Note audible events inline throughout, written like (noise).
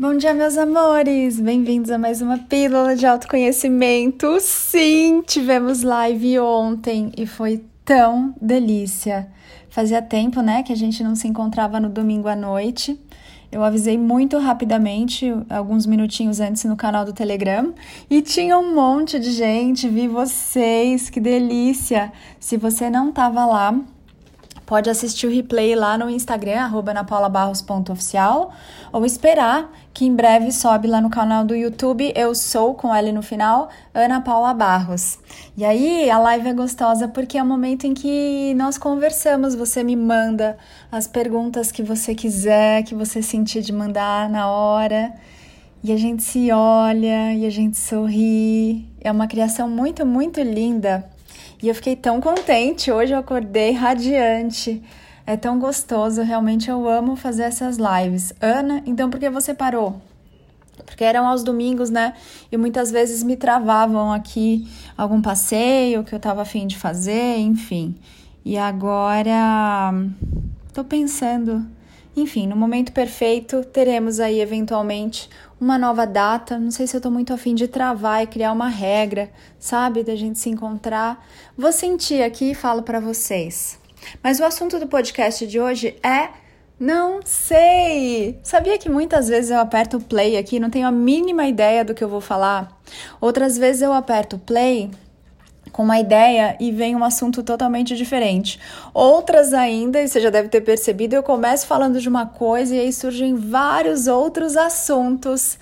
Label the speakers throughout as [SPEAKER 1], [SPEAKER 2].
[SPEAKER 1] Bom dia, meus amores! Bem-vindos a mais uma Pílula de Autoconhecimento. Sim, tivemos live ontem e foi tão delícia. Fazia tempo, né, que a gente não se encontrava no domingo à noite. Eu avisei muito rapidamente, alguns minutinhos antes no canal do Telegram, e tinha um monte de gente, vi vocês, que delícia! Se você não estava lá, pode assistir o replay lá no Instagram, napaulabarros.oficial, ou esperar que em breve sobe lá no canal do YouTube, eu sou, com L no final, Ana Paula Barros. E aí a live é gostosa porque é o momento em que nós conversamos, você me manda as perguntas que você quiser, que você sentir de mandar na hora, e a gente se olha e a gente sorri. É uma criação muito, muito linda. E eu fiquei tão contente. Hoje eu acordei radiante. É tão gostoso, realmente eu amo fazer essas lives. Ana, então por que você parou? Porque eram aos domingos, né? E muitas vezes me travavam aqui algum passeio que eu tava afim de fazer, enfim. E agora tô pensando enfim, no momento perfeito, teremos aí eventualmente uma nova data. Não sei se eu tô muito afim de travar e criar uma regra, sabe? Da gente se encontrar. Vou sentir aqui e falo para vocês. Mas o assunto do podcast de hoje é não sei! Sabia que muitas vezes eu aperto play aqui, não tenho a mínima ideia do que eu vou falar? Outras vezes eu aperto play com uma ideia e vem um assunto totalmente diferente. Outras ainda, e você já deve ter percebido, eu começo falando de uma coisa e aí surgem vários outros assuntos.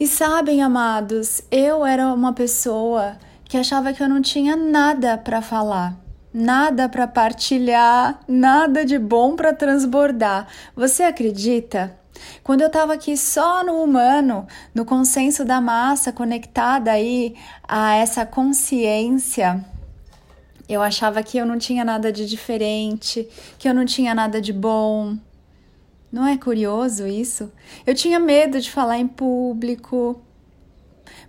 [SPEAKER 1] E sabem, amados, eu era uma pessoa que achava que eu não tinha nada para falar, nada para partilhar, nada de bom para transbordar. Você acredita? Quando eu estava aqui só no humano, no consenso da massa, conectada aí a essa consciência, eu achava que eu não tinha nada de diferente, que eu não tinha nada de bom. Não é curioso isso? Eu tinha medo de falar em público,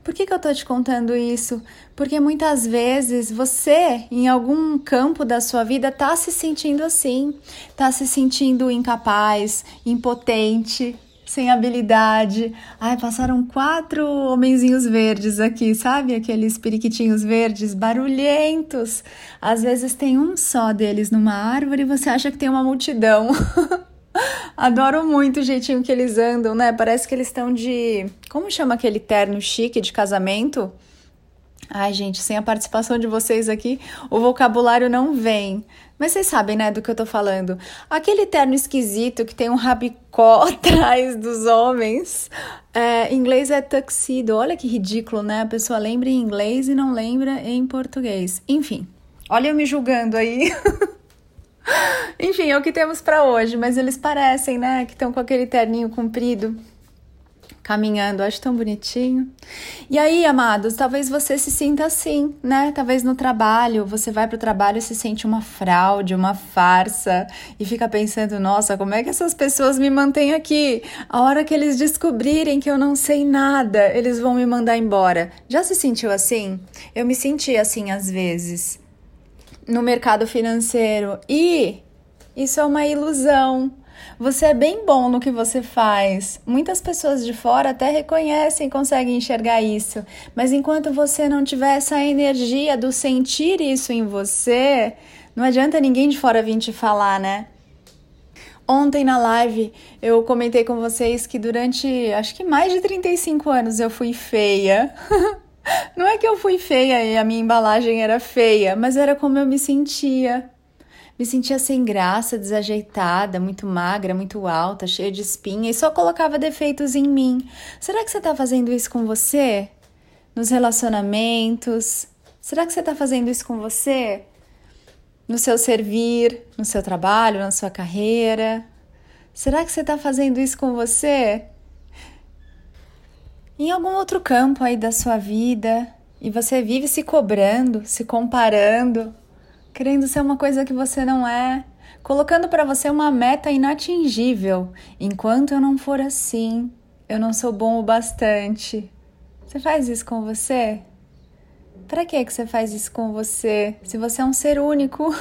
[SPEAKER 1] por que, que eu tô te contando isso? Porque muitas vezes você, em algum campo da sua vida, tá se sentindo assim, tá se sentindo incapaz, impotente, sem habilidade. Ai, passaram quatro homenzinhos verdes aqui, sabe? Aqueles periquitinhos verdes barulhentos. Às vezes tem um só deles numa árvore e você acha que tem uma multidão. (laughs) Adoro muito o jeitinho que eles andam, né? Parece que eles estão de. Como chama aquele terno chique de casamento? Ai, gente, sem a participação de vocês aqui, o vocabulário não vem. Mas vocês sabem, né, do que eu tô falando. Aquele terno esquisito que tem um rabicó (laughs) atrás dos homens. É, em inglês é tuxedo. Olha que ridículo, né? A pessoa lembra em inglês e não lembra em português. Enfim, olha eu me julgando aí. (laughs) Enfim, é o que temos para hoje, mas eles parecem, né, que estão com aquele terninho comprido, caminhando, acho tão bonitinho. E aí, amados, talvez você se sinta assim, né? Talvez no trabalho, você vai pro trabalho e se sente uma fraude, uma farsa e fica pensando, nossa, como é que essas pessoas me mantêm aqui? A hora que eles descobrirem que eu não sei nada, eles vão me mandar embora. Já se sentiu assim? Eu me senti assim às vezes no mercado financeiro. E isso é uma ilusão. Você é bem bom no que você faz. Muitas pessoas de fora até reconhecem, conseguem enxergar isso. Mas enquanto você não tiver essa energia do sentir isso em você, não adianta ninguém de fora vir te falar, né? Ontem na live eu comentei com vocês que durante acho que mais de 35 anos eu fui feia. (laughs) (laughs) Não é que eu fui feia e a minha embalagem era feia, mas era como eu me sentia. Me sentia sem graça, desajeitada, muito magra, muito alta, cheia de espinha e só colocava defeitos em mim. Será que você está fazendo isso com você? Nos relacionamentos? Será que você está fazendo isso com você? No seu servir, no seu trabalho, na sua carreira? Será que você está fazendo isso com você? Em algum outro campo aí da sua vida e você vive se cobrando, se comparando, querendo ser uma coisa que você não é, colocando para você uma meta inatingível. Enquanto eu não for assim, eu não sou bom o bastante. Você faz isso com você? Para que que você faz isso com você? Se você é um ser único,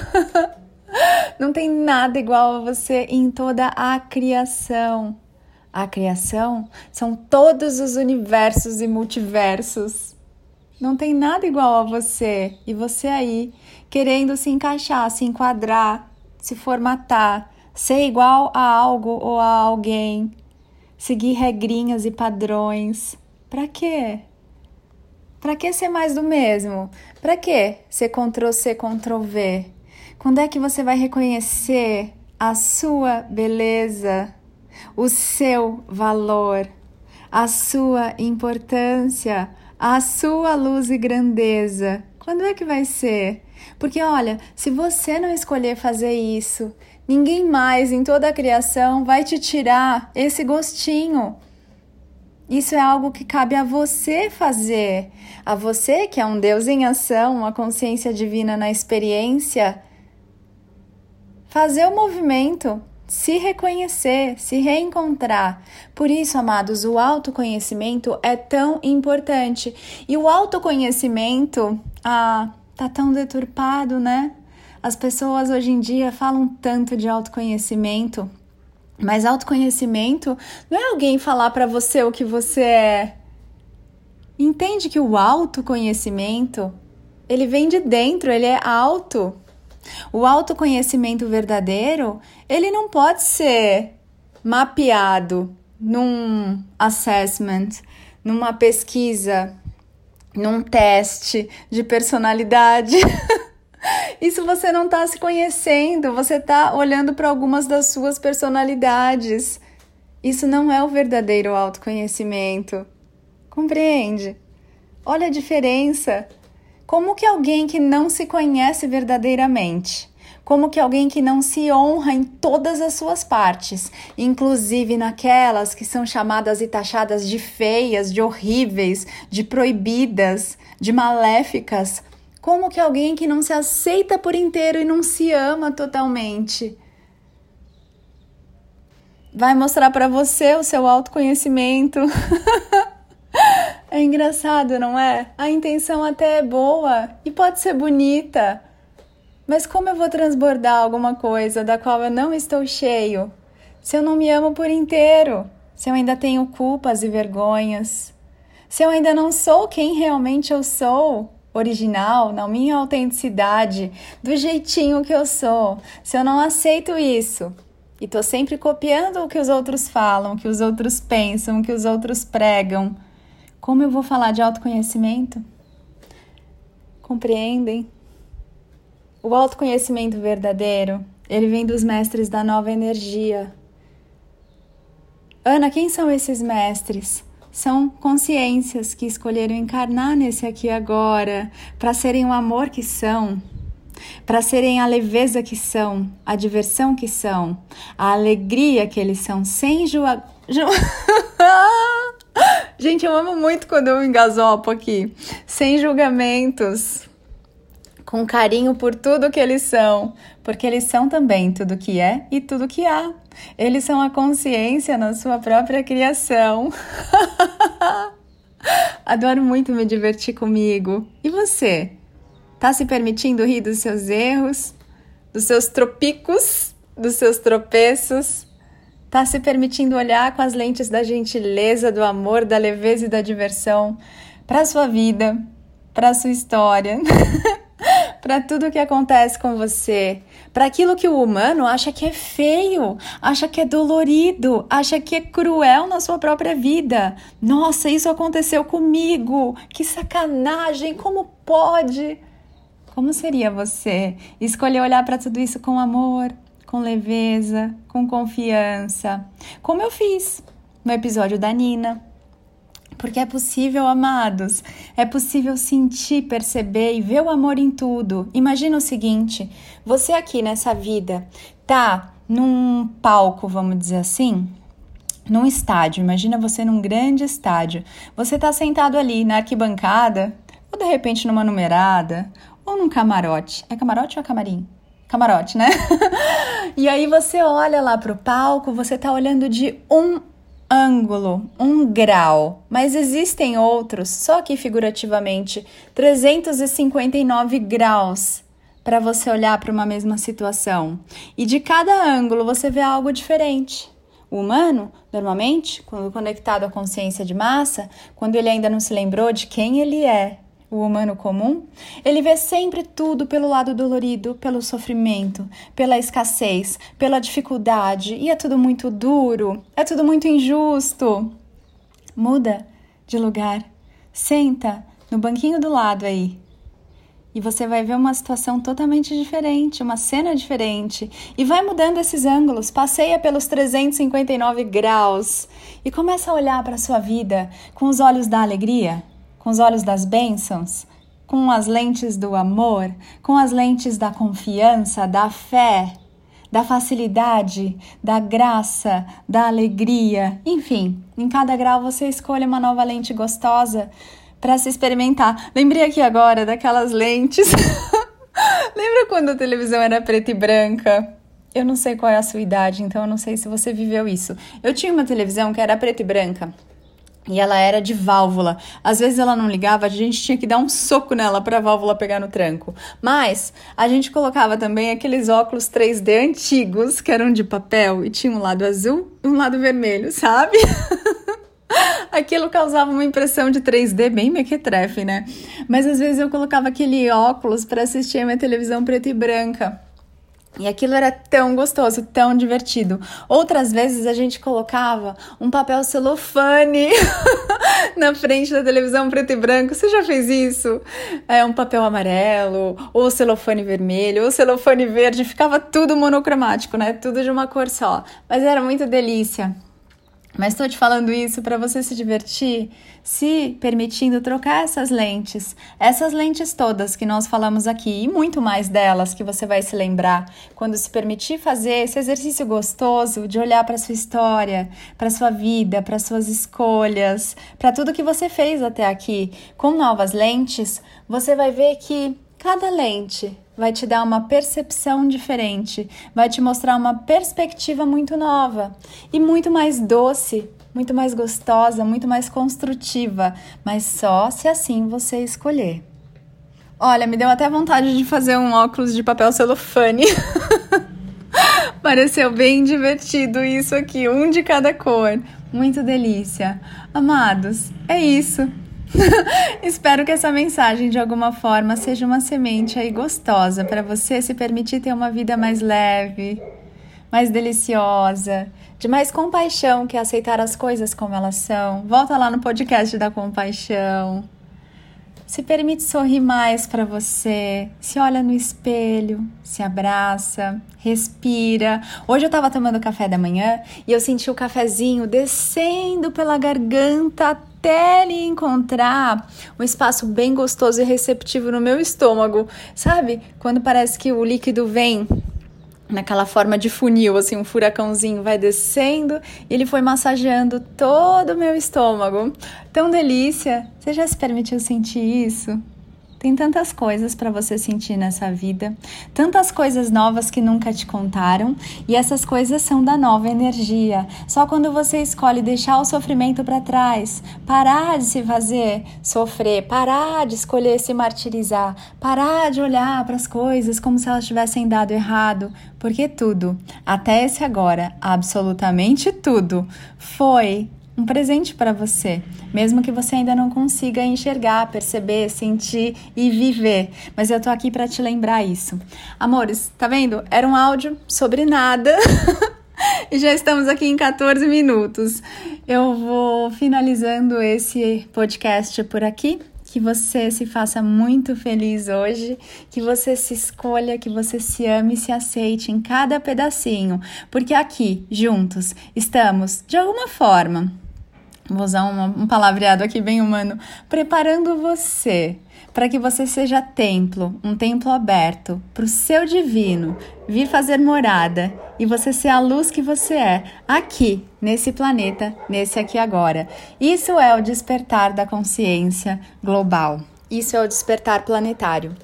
[SPEAKER 1] (laughs) não tem nada igual a você em toda a criação. A criação são todos os universos e multiversos. Não tem nada igual a você e você aí querendo se encaixar, se enquadrar, se formatar, ser igual a algo ou a alguém, seguir regrinhas e padrões. Para quê? Para que ser mais do mesmo? Para que ser Ctrl C, Ctrl V? Quando é que você vai reconhecer a sua beleza, o seu valor, a sua importância, a sua luz e grandeza? Quando é que vai ser? Porque olha, se você não escolher fazer isso, ninguém mais em toda a criação vai te tirar esse gostinho. Isso é algo que cabe a você fazer, a você que é um Deus em ação, uma consciência divina na experiência. Fazer o movimento, se reconhecer, se reencontrar. Por isso, amados, o autoconhecimento é tão importante. E o autoconhecimento, ah, tá tão deturpado, né? As pessoas hoje em dia falam tanto de autoconhecimento, mas autoconhecimento não é alguém falar para você o que você é. Entende que o autoconhecimento, ele vem de dentro, ele é alto. O autoconhecimento verdadeiro, ele não pode ser mapeado num assessment, numa pesquisa, num teste de personalidade. (laughs) Isso você não está se conhecendo, você está olhando para algumas das suas personalidades. Isso não é o verdadeiro autoconhecimento. Compreende? Olha a diferença. Como que alguém que não se conhece verdadeiramente, como que alguém que não se honra em todas as suas partes, inclusive naquelas que são chamadas e taxadas de feias, de horríveis, de proibidas, de maléficas, como que alguém que não se aceita por inteiro e não se ama totalmente? Vai mostrar para você o seu autoconhecimento. (laughs) é engraçado, não é? A intenção até é boa e pode ser bonita. Mas como eu vou transbordar alguma coisa da qual eu não estou cheio? Se eu não me amo por inteiro, se eu ainda tenho culpas e vergonhas, se eu ainda não sou quem realmente eu sou, original, na minha autenticidade, do jeitinho que eu sou, se eu não aceito isso e tô sempre copiando o que os outros falam, o que os outros pensam, o que os outros pregam, como eu vou falar de autoconhecimento? Compreendem? O autoconhecimento verdadeiro, ele vem dos mestres da nova energia. Ana, quem são esses mestres? são consciências que escolheram encarnar nesse aqui agora para serem o amor que são, para serem a leveza que são, a diversão que são, a alegria que eles são, sem. (laughs) Ju... (laughs) Gente, eu amo muito quando eu engasopo aqui. Sem julgamentos, com carinho por tudo que eles são, porque eles são também tudo que é e tudo que há. Eles são a consciência na sua própria criação. (laughs) Adoro muito me divertir comigo. E você? Tá se permitindo rir dos seus erros, dos seus tropicos, dos seus tropeços? Tá se permitindo olhar com as lentes da gentileza, do amor, da leveza e da diversão para sua vida, para sua história? (laughs) para tudo que acontece com você, para aquilo que o humano acha que é feio, acha que é dolorido, acha que é cruel na sua própria vida. Nossa, isso aconteceu comigo. Que sacanagem, como pode? Como seria você escolher olhar para tudo isso com amor, com leveza, com confiança, como eu fiz no episódio da Nina? Porque é possível, amados, é possível sentir, perceber e ver o amor em tudo. Imagina o seguinte: você aqui nessa vida tá num palco, vamos dizer assim, num estádio. Imagina você num grande estádio. Você tá sentado ali na arquibancada, ou de repente numa numerada, ou num camarote. É camarote ou é camarim? Camarote, né? (laughs) e aí você olha lá pro palco, você tá olhando de um ângulo, um grau, mas existem outros, só que figurativamente, 359 graus para você olhar para uma mesma situação. E de cada ângulo você vê algo diferente. O humano, normalmente, quando conectado à consciência de massa, quando ele ainda não se lembrou de quem ele é, o humano comum, ele vê sempre tudo pelo lado dolorido, pelo sofrimento, pela escassez, pela dificuldade, e é tudo muito duro, é tudo muito injusto. Muda de lugar, senta no banquinho do lado aí. E você vai ver uma situação totalmente diferente, uma cena diferente. E vai mudando esses ângulos, passeia pelos 359 graus e começa a olhar para a sua vida com os olhos da alegria, com os olhos das bênçãos, com as lentes do amor, com as lentes da confiança, da fé, da facilidade, da graça, da alegria. Enfim, em cada grau você escolhe uma nova lente gostosa para se experimentar. Lembrei aqui agora daquelas lentes. (laughs) Lembra quando a televisão era preta e branca? Eu não sei qual é a sua idade, então eu não sei se você viveu isso. Eu tinha uma televisão que era preta e branca. E ela era de válvula. Às vezes ela não ligava, a gente tinha que dar um soco nela para a válvula pegar no tranco. Mas a gente colocava também aqueles óculos 3D antigos, que eram de papel e tinha um lado azul e um lado vermelho, sabe? (laughs) Aquilo causava uma impressão de 3D bem mequetrefe, né? Mas às vezes eu colocava aquele óculos para assistir a minha televisão preta e branca. E aquilo era tão gostoso, tão divertido. Outras vezes a gente colocava um papel celofane (laughs) na frente da televisão preto e branco. Você já fez isso? É um papel amarelo, ou celofane vermelho, ou celofane verde. Ficava tudo monocromático, né? Tudo de uma cor só. Mas era muito delícia. Mas estou te falando isso para você se divertir, se permitindo trocar essas lentes, essas lentes todas que nós falamos aqui e muito mais delas que você vai se lembrar quando se permitir fazer esse exercício gostoso de olhar para sua história, para sua vida, para suas escolhas, para tudo que você fez até aqui. Com novas lentes, você vai ver que cada lente vai te dar uma percepção diferente, vai te mostrar uma perspectiva muito nova e muito mais doce, muito mais gostosa, muito mais construtiva, mas só se assim você escolher. Olha, me deu até vontade de fazer um óculos de papel celofane. (laughs) Pareceu bem divertido isso aqui, um de cada cor. Muito delícia. Amados, é isso. (laughs) Espero que essa mensagem de alguma forma seja uma semente aí gostosa para você se permitir ter uma vida mais leve, mais deliciosa, de mais compaixão, que é aceitar as coisas como elas são. Volta lá no podcast da compaixão. Se permite sorrir mais para você, se olha no espelho, se abraça, respira. Hoje eu estava tomando café da manhã e eu senti o cafezinho descendo pela garganta até ele encontrar um espaço bem gostoso e receptivo no meu estômago. Sabe? Quando parece que o líquido vem naquela forma de funil, assim, um furacãozinho vai descendo e ele foi massageando todo o meu estômago. Tão delícia! Você já se permitiu sentir isso? Tem tantas coisas para você sentir nessa vida, tantas coisas novas que nunca te contaram, e essas coisas são da nova energia. Só quando você escolhe deixar o sofrimento para trás, parar de se fazer sofrer, parar de escolher se martirizar, parar de olhar para as coisas como se elas tivessem dado errado, porque tudo, até esse agora, absolutamente tudo, foi um presente para você, mesmo que você ainda não consiga enxergar, perceber, sentir e viver. Mas eu tô aqui para te lembrar isso. Amores, tá vendo? Era um áudio sobre nada. (laughs) e já estamos aqui em 14 minutos. Eu vou finalizando esse podcast por aqui. Que você se faça muito feliz hoje, que você se escolha, que você se ame e se aceite em cada pedacinho, porque aqui, juntos, estamos, de alguma forma, vou usar uma, um palavreado aqui bem humano, preparando você para que você seja templo, um templo aberto para o seu divino vir fazer morada e você ser a luz que você é aqui, nesse planeta, nesse aqui agora. Isso é o despertar da consciência global. Isso é o despertar planetário.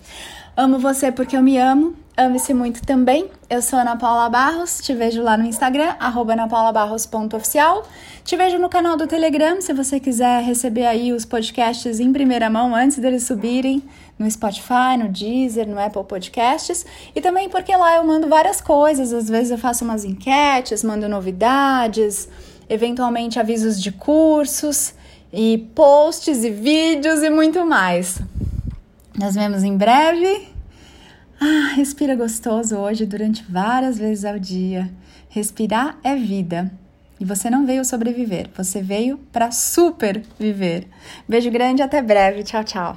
[SPEAKER 1] Amo você porque eu me amo. Ame-se muito também. Eu sou Ana Paula Barros, te vejo lá no Instagram, anapaulabarros.oficial. Te vejo no canal do Telegram, se você quiser receber aí os podcasts em primeira mão antes deles subirem no Spotify, no Deezer, no Apple Podcasts. E também porque lá eu mando várias coisas, às vezes eu faço umas enquetes, mando novidades, eventualmente avisos de cursos e posts e vídeos e muito mais. Nos vemos em breve. Ah, respira gostoso hoje durante várias vezes ao dia. Respirar é vida. E você não veio sobreviver, você veio para super viver. Beijo grande, até breve. Tchau, tchau.